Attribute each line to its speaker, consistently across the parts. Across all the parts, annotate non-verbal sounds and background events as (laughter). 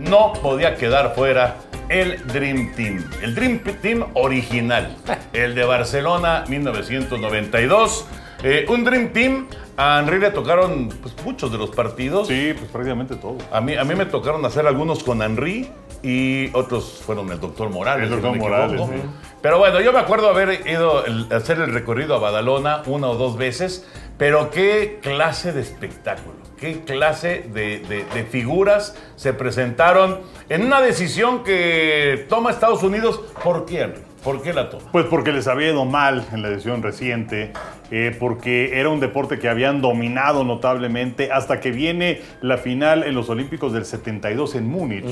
Speaker 1: No podía quedar fuera el Dream Team. El Dream Team original, (laughs) el de Barcelona 1992. Eh, un Dream Team, a Henry le tocaron pues, muchos de los partidos.
Speaker 2: Sí, pues prácticamente todo.
Speaker 1: A mí, a mí me tocaron hacer algunos con Henry y otros fueron el doctor Morales.
Speaker 2: El
Speaker 1: si no
Speaker 2: Morales, sí.
Speaker 1: Pero bueno, yo me acuerdo haber ido a hacer el recorrido a Badalona una o dos veces, pero qué clase de espectáculo, qué clase de, de- de figuras se presentaron en una decisión que toma Estados Unidos. ¿Por qué? ¿Por qué la toma?
Speaker 2: Pues porque les había ido mal en la edición reciente, eh, porque era un deporte que habían dominado notablemente hasta que viene la final en los Olímpicos del 72 en Múnich,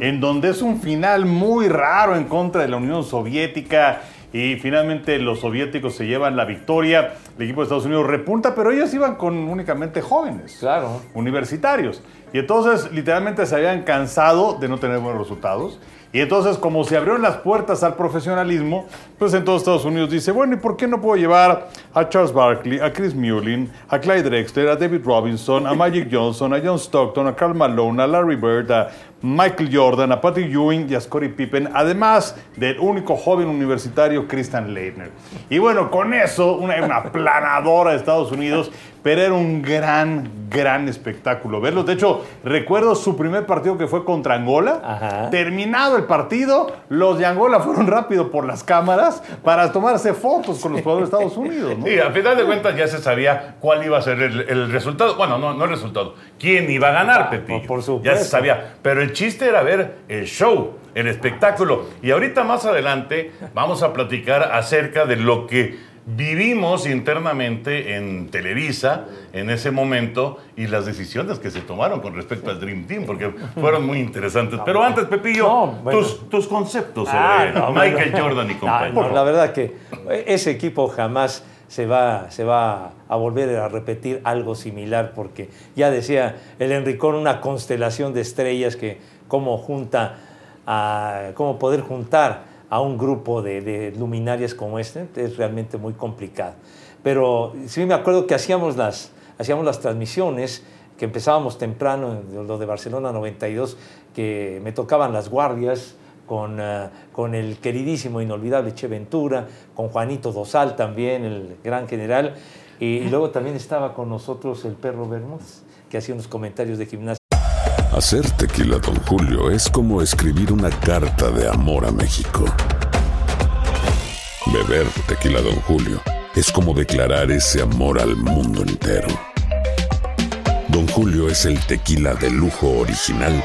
Speaker 2: en donde es un final muy raro en contra de la Unión Soviética. Y finalmente los soviéticos se llevan la victoria. El equipo de Estados Unidos repunta, pero ellos iban con únicamente jóvenes
Speaker 3: Claro.
Speaker 2: universitarios. Y entonces literalmente se habían cansado de no tener buenos resultados. Y entonces como se abrieron las puertas al profesionalismo, pues en todos Estados Unidos dice, bueno, ¿y por qué no puedo llevar a Charles Barkley, a Chris Mullin, a Clyde Drexler, a David Robinson, a Magic Johnson, a John Stockton, a Carl Malone, a Larry Bird, a Michael Jordan, a Patrick Ewing y a Scottie Pippen, además del único joven universitario Christian Leitner. Y bueno, con eso, una, una planadora de Estados Unidos, pero era un gran, gran espectáculo verlos. De hecho, recuerdo su primer partido que fue contra Angola.
Speaker 3: Ajá.
Speaker 2: Terminado el partido, los de Angola fueron rápido por las cámaras para tomarse fotos con los jugadores de Estados Unidos. ¿no?
Speaker 1: Sí, a final de cuentas ya se sabía cuál iba a ser el, el resultado. Bueno, no, no el resultado. ¿Quién iba a ganar, Pepillo?
Speaker 3: por- por supuesto.
Speaker 1: Ya se sabía. Pero el chiste era ver el show, el espectáculo. Y ahorita más adelante vamos a platicar acerca de lo que vivimos internamente en Televisa en ese momento y las decisiones que se tomaron con respecto al Dream Team, porque fueron muy interesantes. Pero antes, Pepillo,
Speaker 3: No, bueno.
Speaker 1: tus, tus conceptos sobre
Speaker 3: Ah, no,
Speaker 1: Michael. Jordan y compañía.
Speaker 3: la verdad que ese equipo jamás se va, se va a volver a repetir algo similar porque ya decía el Enricón una constelación de estrellas que cómo junta cómo poder juntar a un grupo de, luminarias como este es realmente muy complicado. Pero sí me acuerdo que hacíamos las, hacíamos las transmisiones que empezábamos temprano, lo de Barcelona 92, que me tocaban las guardias con, eh, con el queridísimo, inolvidable Che Ventura, con Juanito Dosal también, el gran general, y, y luego también estaba con nosotros el perro Bermúdez, que hacía unos comentarios de gimnasia.
Speaker 4: Hacer tequila, Don Julio, es como escribir una carta de amor a México. Beber tequila, Don Julio, es como declarar ese amor al mundo entero. Don Julio es el tequila de lujo original,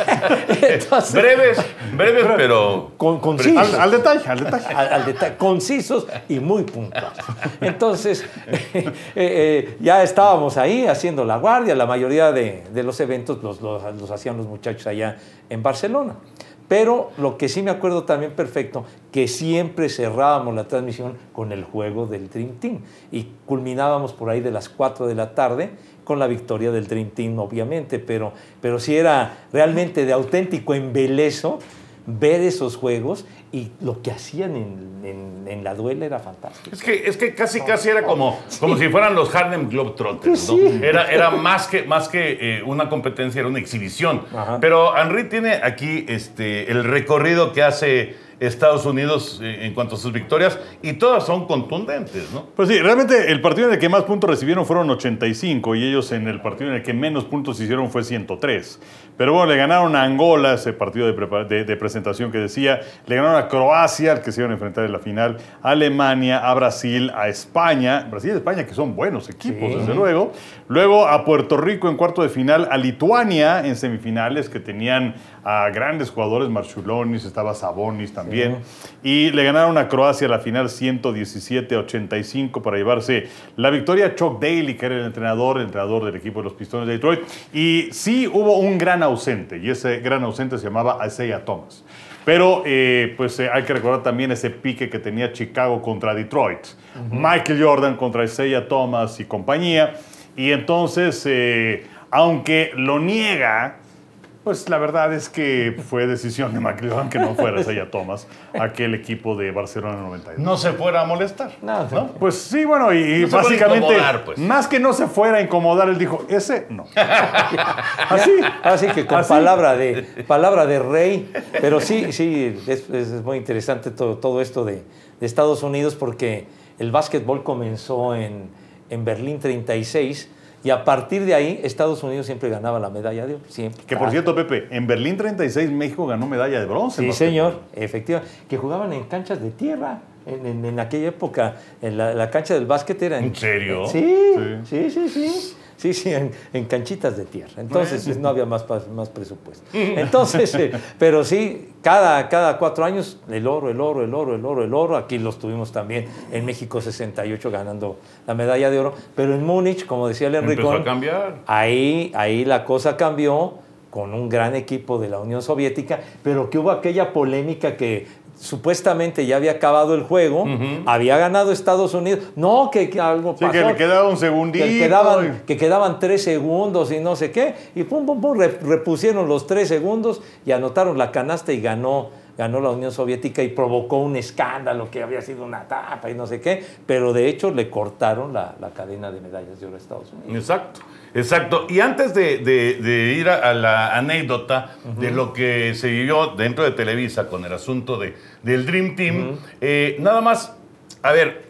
Speaker 3: (laughs) entonces,
Speaker 1: Breves, breves, pero
Speaker 3: con, concisos.
Speaker 2: Al, al detalle, al detalle.
Speaker 3: al, al detalle, concisos y muy puntuales. Entonces, (laughs) eh, eh, ya estábamos ahí haciendo la guardia, la mayoría de, de los eventos los, los- los hacían los muchachos allá en Barcelona. Pero lo que sí me acuerdo también perfecto, que siempre cerrábamos la transmisión con el juego del Dream Team y culminábamos por ahí de las 4 de la tarde con la victoria del Dream Team, obviamente, pero, pero sí era realmente de auténtico embelezo ver esos juegos y lo que hacían en, en- en la duela era fantástico.
Speaker 1: es que, es que casi casi era como, como si fueran los Harlem Globetrotters, ¿no? Era, era más que, más que eh, una competencia, era una exhibición.
Speaker 3: Ajá.
Speaker 1: Pero Henry tiene aquí este, el recorrido que hace Estados Unidos eh, en cuanto a sus victorias y todas son contundentes, ¿no?
Speaker 2: Pues sí, realmente el partido en el que más puntos recibieron fueron 85 y ellos en el partido en el que menos puntos hicieron fue 103. Pero bueno, le ganaron a Angola, ese partido de, de- de presentación que decía, le ganaron a Croacia, al que se iban a enfrentar en la final, a Alemania, a Brasil, a España, Brasil y España que son buenos equipos,
Speaker 3: Sí.
Speaker 2: desde luego. Luego a Puerto Rico en cuarto de final, a Lituania en semifinales que tenían a grandes jugadores, Marchulonis, estaba Sabonis también. Y le ganaron a Croacia la final 117-85 para llevarse la victoria. Chuck Daly, que era el entrenador, el entrenador del equipo de los Pistones de Detroit. Y sí hubo un gran ausente, y ese gran ausente se llamaba Isaiah Thomas. Pero eh, pues eh, hay que recordar también ese pique que tenía Chicago contra Detroit. Michael Jordan contra Isaiah Thomas y compañía. Y entonces, eh, aunque lo niega, pues la verdad es que fue decisión de Jordan que no fuera Isaiah Thomas, aquel equipo de Barcelona 92.
Speaker 1: No se fuera a molestar.
Speaker 3: No,
Speaker 1: ¿no?
Speaker 2: Pues sí, bueno, y,
Speaker 1: No
Speaker 2: básicamente,
Speaker 1: pues.
Speaker 2: más que no se fuera a incomodar, él dijo, ese no. (laughs) Así.
Speaker 3: Así que con
Speaker 2: Así.
Speaker 3: palabra de palabra de rey, pero sí, sí, es, es muy interesante todo, todo esto de, de Estados Unidos porque el básquetbol comenzó en, en Berlín 36 y a partir de ahí Estados Unidos siempre ganaba la medalla de oro, siempre.
Speaker 2: Que por cierto, Pepe, en Berlín 36 México ganó medalla de bronce.
Speaker 3: Sí, señor, efectivamente, que jugaban en canchas de tierra. En, en- en aquella época, en la, la cancha del básquet era en...
Speaker 1: ¿En serio?
Speaker 3: Sí, sí, sí, sí. Sí, sí, en, en canchitas de tierra. Entonces no había más, más presupuesto. (laughs) Entonces, eh, pero sí, cada, cada cuatro años el oro, el oro, el oro, el oro, el oro. Aquí los tuvimos también en México 68 ganando la medalla de oro. Pero en Múnich, como decía el Enricón. Ahí, ahí la cosa cambió con un gran equipo de la Unión Soviética, pero que hubo aquella polémica que supuestamente ya había acabado el juego, había ganado Estados Unidos. No, que, que algo
Speaker 2: Sí,
Speaker 3: pasó.
Speaker 2: que le quedaba un segundito.
Speaker 3: Que quedaban, que quedaban tres segundos y no sé qué. Y pum, pum, pum, re- repusieron los tres segundos y anotaron la canasta y ganó, ganó la Unión Soviética y provocó un escándalo que había sido una tapa y no sé qué. Pero de hecho le cortaron la, la cadena de medallas de oro a Estados Unidos.
Speaker 1: Exacto, exacto. Y antes de, de- de ir a, a la anécdota de lo que se vivió dentro de Televisa con el asunto de, del Dream Team, eh, nada más, a ver,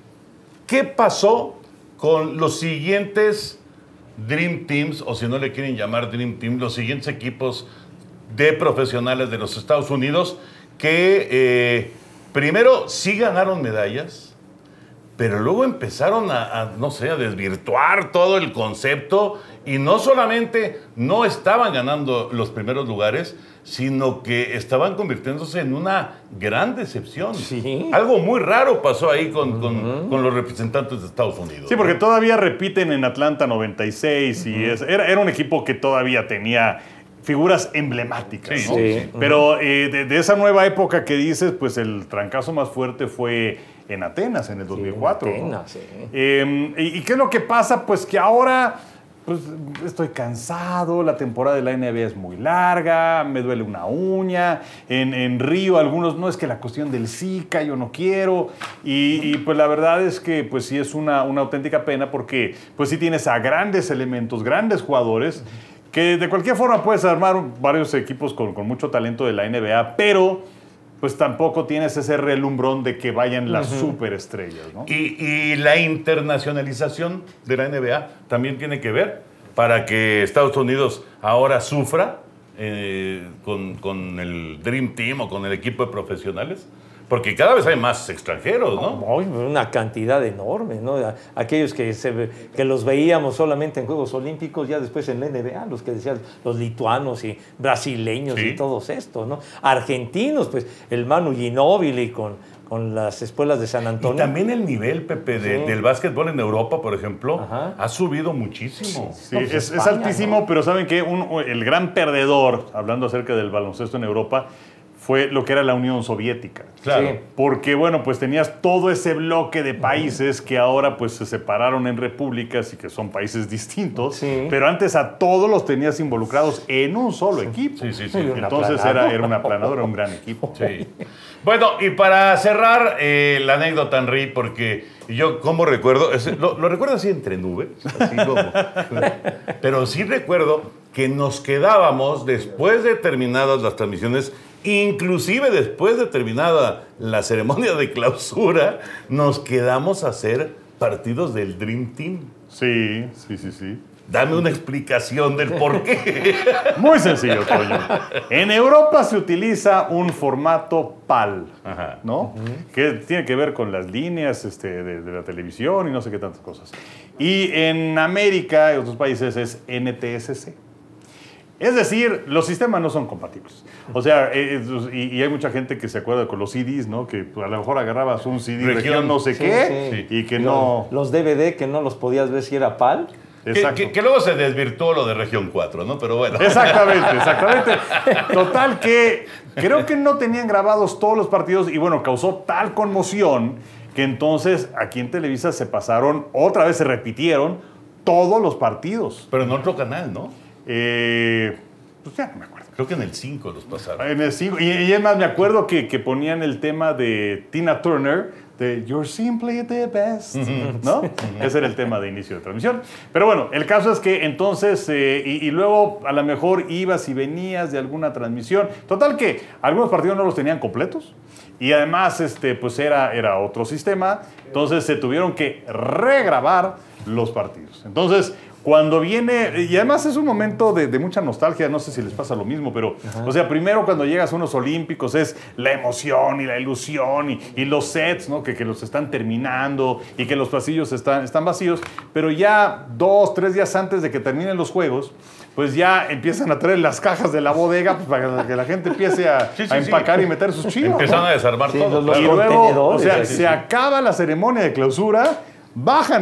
Speaker 1: ¿qué pasó con los siguientes Dream Teams, o si no le quieren llamar Dream Team, los siguientes equipos de profesionales de los Estados Unidos que eh, primero sí ganaron medallas? pero luego empezaron a, a, no sé, a desvirtuar todo el concepto y no solamente no estaban ganando los primeros lugares, sino que estaban convirtiéndose en una gran decepción.
Speaker 3: Sí.
Speaker 1: Algo muy raro pasó ahí con, con- con los representantes de Estados Unidos.
Speaker 2: Sí, porque todavía repiten en Atlanta 96 y es- era, era un equipo que todavía tenía figuras emblemáticas.
Speaker 1: Sí,
Speaker 2: ¿no?
Speaker 3: sí.
Speaker 2: Pero eh, de, de esa nueva época que dices, pues el trancazo más fuerte fue en Atenas en el 2004. ¿no?
Speaker 3: Atenas, sí.
Speaker 2: Eh, ¿y, y qué es lo que pasa? Pues que ahora pues, estoy cansado, la temporada de la NBA es muy larga, me duele una uña. En, en Río algunos, no es que la cuestión del Zika, yo no quiero. Y, y, pues la verdad es que pues sí es una, una auténtica pena porque pues sí tienes a grandes elementos, grandes jugadores, que de cualquier forma puedes armar varios equipos con, con mucho talento de la NBA, pero pues tampoco tienes ese relumbrón de que vayan las superestrellas, ¿no?
Speaker 1: Y, y la internacionalización de la NBA también tiene que ver para que Estados Unidos ahora sufra eh, con, con el Dream Team o con el equipo de profesionales. Porque cada vez hay más extranjeros, ¿no?
Speaker 3: Una cantidad enorme, ¿no? A- Aquellos que, se, que los veíamos solamente en Juegos Olímpicos, ya después en la NBA, los que decían los lituanos y brasileños
Speaker 1: Sí.
Speaker 3: y todos estos, ¿no? Argentinos, pues el Manu Ginóbili con, con las escuelas de San
Speaker 1: Y
Speaker 3: Antonio.
Speaker 1: también el nivel, Pepe, de-
Speaker 3: Sí.
Speaker 1: del básquetbol en Europa, por ejemplo,
Speaker 3: Ajá.
Speaker 1: ha subido muchísimo.
Speaker 2: Sí,
Speaker 3: No, pues
Speaker 2: es, es
Speaker 3: España,
Speaker 2: altísimo,
Speaker 3: ¿no?
Speaker 2: pero ¿saben qué? Un- el gran perdedor, hablando acerca del baloncesto en Europa, fue lo que era la Unión Soviética.
Speaker 1: Claro.
Speaker 3: Sí.
Speaker 2: Porque, bueno, pues tenías todo ese bloque de países que ahora pues se separaron en repúblicas y que son países distintos,
Speaker 3: Sí.
Speaker 2: pero antes a todos los tenías involucrados en un solo equipo.
Speaker 1: Sí, sí, sí.
Speaker 2: Entonces era, era un aplanador, era un gran equipo.
Speaker 1: Sí. Bueno, y para cerrar eh, la anécdota, Henry, porque yo como recuerdo, es- lo, lo recuerdo así entre nubes, así como, pero sí recuerdo que nos quedábamos después de terminadas las transmisiones Inclusive después de terminada la ceremonia de clausura, nos quedamos a hacer partidos del Dream Team.
Speaker 2: Sí, sí, sí, sí.
Speaker 1: Dame una explicación del por qué. (laughs)
Speaker 2: Muy sencillo, Toño. En Europa se utiliza un formato PAL,
Speaker 1: Ajá.
Speaker 2: ¿no? Que tiene que ver con las líneas este, de, de la televisión y no sé qué tantas cosas. Y en América y otros países es NTSC. Es decir, los sistemas no son compatibles. O sea, eh, eh, y, y hay mucha gente que se acuerda con los CDs, ¿no? Que pues, a lo mejor agarrabas un CD región,
Speaker 1: Región.
Speaker 2: no sé
Speaker 3: Sí,
Speaker 2: qué
Speaker 3: sí.
Speaker 2: y que no...
Speaker 3: Los DVD que no los podías ver si era PAL.
Speaker 1: Que- que luego se desvirtuó lo de región 4, ¿no? Pero bueno.
Speaker 2: Exactamente, exactamente. (laughs) Total que creo que no tenían grabados todos los partidos y bueno, causó tal conmoción que entonces aquí en Televisa se pasaron, otra vez se repitieron todos los partidos.
Speaker 1: Pero en otro canal, ¿no?
Speaker 2: Eh, pues ya no me acuerdo.
Speaker 1: Creo que en el 5 los pasaron.
Speaker 2: En el cinco- y, y es más, me acuerdo que, que ponían el tema de Tina Turner, de You're Simply the Best, ¿no? Ese era el tema de inicio de transmisión. Pero bueno, el caso es que entonces, eh, y, y luego a lo mejor ibas y venías de alguna transmisión. Total que algunos partidos no los tenían completos. Y además, este, pues era, era otro sistema. Entonces se tuvieron que regrabar los partidos. Entonces, cuando viene, y además es un momento de, de mucha nostalgia, no sé si les pasa lo mismo, pero, o sea, primero cuando llegas a unos olímpicos es la emoción y la ilusión y, y los sets, ¿no? Que, que los están terminando y que los pasillos están, están vacíos, pero ya dos, tres días antes de que terminen los juegos, pues ya empiezan a traer las cajas de la bodega pues, para que la gente empiece a,
Speaker 1: Sí, sí,
Speaker 2: a
Speaker 1: sí.
Speaker 2: empacar y meter sus chivos. ¿no?
Speaker 1: Empezaron a desarmar
Speaker 3: Sí,
Speaker 1: todo.
Speaker 3: los- los
Speaker 2: Y luego, o sea,
Speaker 3: sí,
Speaker 2: se acaba la ceremonia de clausura, bajan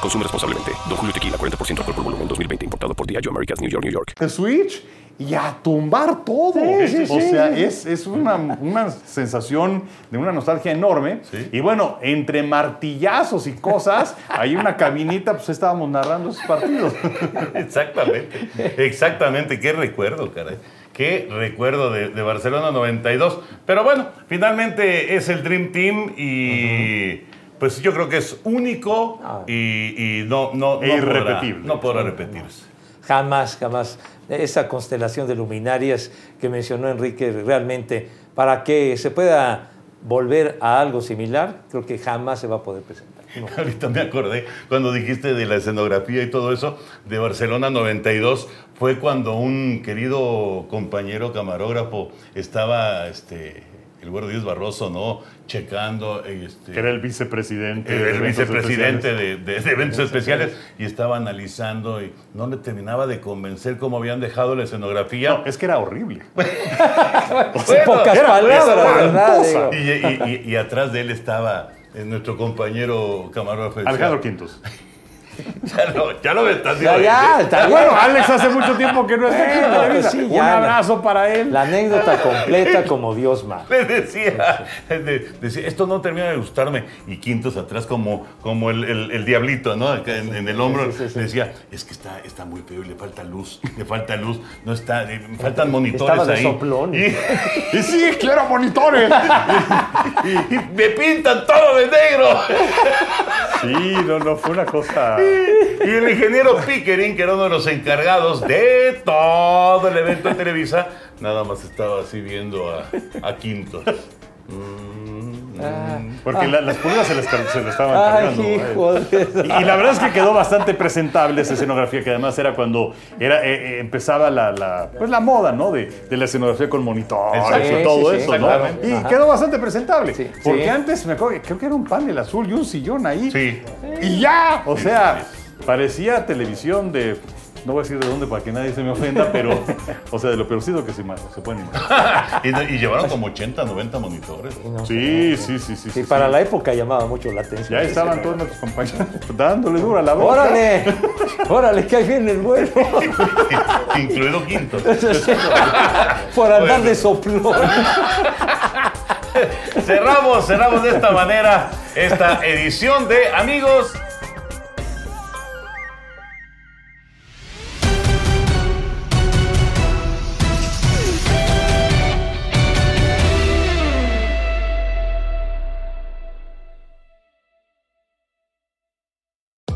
Speaker 5: Consume responsablemente. Don Julio Tequila, 40% alcohol por volumen, 2020. Importado por Diageo Americas, New York, New York.
Speaker 2: el Switch y a tumbar todo.
Speaker 3: Sí, sí,
Speaker 2: o
Speaker 3: sí.
Speaker 2: sea, es, es una, una sensación de una nostalgia enorme.
Speaker 1: Sí.
Speaker 2: Y bueno, entre martillazos y cosas, hay una cabinita, pues estábamos narrando esos partidos. (laughs)
Speaker 1: Exactamente, exactamente. Qué recuerdo, caray. Qué recuerdo de, de Barcelona 92. Pero bueno, finalmente es el Dream Team y pues yo creo que es único
Speaker 3: Ah.
Speaker 1: y, y no, no, no
Speaker 2: E
Speaker 1: podrá-
Speaker 2: irrepetible.
Speaker 1: no podrá repetirse.
Speaker 3: Jamás, jamás. Esa constelación de luminarias que mencionó Enrique, realmente, para que se pueda volver a algo similar, creo que jamás se va a poder presentar. No. (laughs)
Speaker 1: Ahorita me acordé cuando dijiste de la escenografía y todo eso de Barcelona 92 fue cuando un querido compañero camarógrafo estaba este el güero Díaz Barroso, ¿no? Checando este,
Speaker 2: Que era el vicepresidente.
Speaker 1: el,
Speaker 2: de
Speaker 1: el
Speaker 2: eventos
Speaker 1: vicepresidente
Speaker 2: especiales.
Speaker 1: de, de- de eventos especiales y estaba analizando y no le terminaba de convencer cómo habían dejado la escenografía.
Speaker 2: No, es que era horrible. (laughs) (laughs)
Speaker 1: Bueno,
Speaker 3: pocas
Speaker 1: era-
Speaker 3: palabras,
Speaker 1: era
Speaker 3: ¿verdad?
Speaker 1: Y, y- y- y atrás de él estaba eh, nuestro compañero camarógrafo.
Speaker 2: Alejandro Quintos. (laughs) (laughs)
Speaker 1: Ya lo, ya estás
Speaker 3: Ya,
Speaker 1: diciendo.
Speaker 3: ya, está bien.
Speaker 2: Bueno, Alex hace mucho tiempo que no está aquí
Speaker 3: Bueno, pues sí,
Speaker 2: Un abrazo para él.
Speaker 3: La anécdota completa como Dios manda. (laughs)
Speaker 1: Le decía, de- decía, esto no termina de gustarme. Y Quintos atrás como, como el, el- el diablito, ¿no? Acá en, en el hombro.
Speaker 3: Sí, sí, sí.
Speaker 1: Le decía, es que está, está muy feo y le falta luz, le falta luz. No está, eh, faltan monitores
Speaker 3: Estaba de
Speaker 1: ahí.
Speaker 3: soplón.
Speaker 1: Y, (laughs)
Speaker 2: Y sí, claro, monitores.
Speaker 1: y me pintan todo de negro.
Speaker 2: Sí, no, no, fue una cosa.
Speaker 1: Y el ingeniero Pickering, que era uno de los encargados de todo el evento de Televisa, nada más estaba así viendo a, a Quintos.
Speaker 2: Porque la- las pulgas se le, se estaban
Speaker 3: Ay,
Speaker 2: cargando.
Speaker 3: hijo de...
Speaker 2: Y, y la verdad es que quedó bastante presentable esa escenografía, que además era cuando era, eh, eh, empezaba la, la- pues la moda, ¿no? De, de la escenografía con monitores
Speaker 1: Exacto.
Speaker 2: y todo
Speaker 3: Sí, sí,
Speaker 2: eso,
Speaker 3: sí,
Speaker 2: ¿no? Y
Speaker 3: Ajá.
Speaker 2: quedó bastante presentable.
Speaker 3: Sí,
Speaker 2: porque
Speaker 3: sí.
Speaker 2: antes me acuerdo que creo que era un panel azul y un sillón ahí.
Speaker 1: Sí.
Speaker 2: Y ya, o sea, parecía televisión de. No voy a decir de dónde para que nadie se me ofenda, (laughs) pero, o sea, de lo peorcito que se, se pueden imaginar.
Speaker 1: Y, y llevaron como 80, 90 monitores.
Speaker 2: Sí, sí, sí, sí.
Speaker 3: Sí,
Speaker 2: sí,
Speaker 3: para
Speaker 2: sí.
Speaker 3: la época llamaba mucho la atención.
Speaker 2: Ya estaban todos nuestros compañeros dándole duro a la boca.
Speaker 3: ¡Órale! ¡Órale, que ahí viene el vuelo! (laughs)
Speaker 1: Incluido Quintos. (laughs)
Speaker 3: Por andar de soplón.
Speaker 1: cerramos, cerramos de esta manera esta edición de Amigos.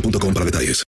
Speaker 6: boostmobile.com para detalles.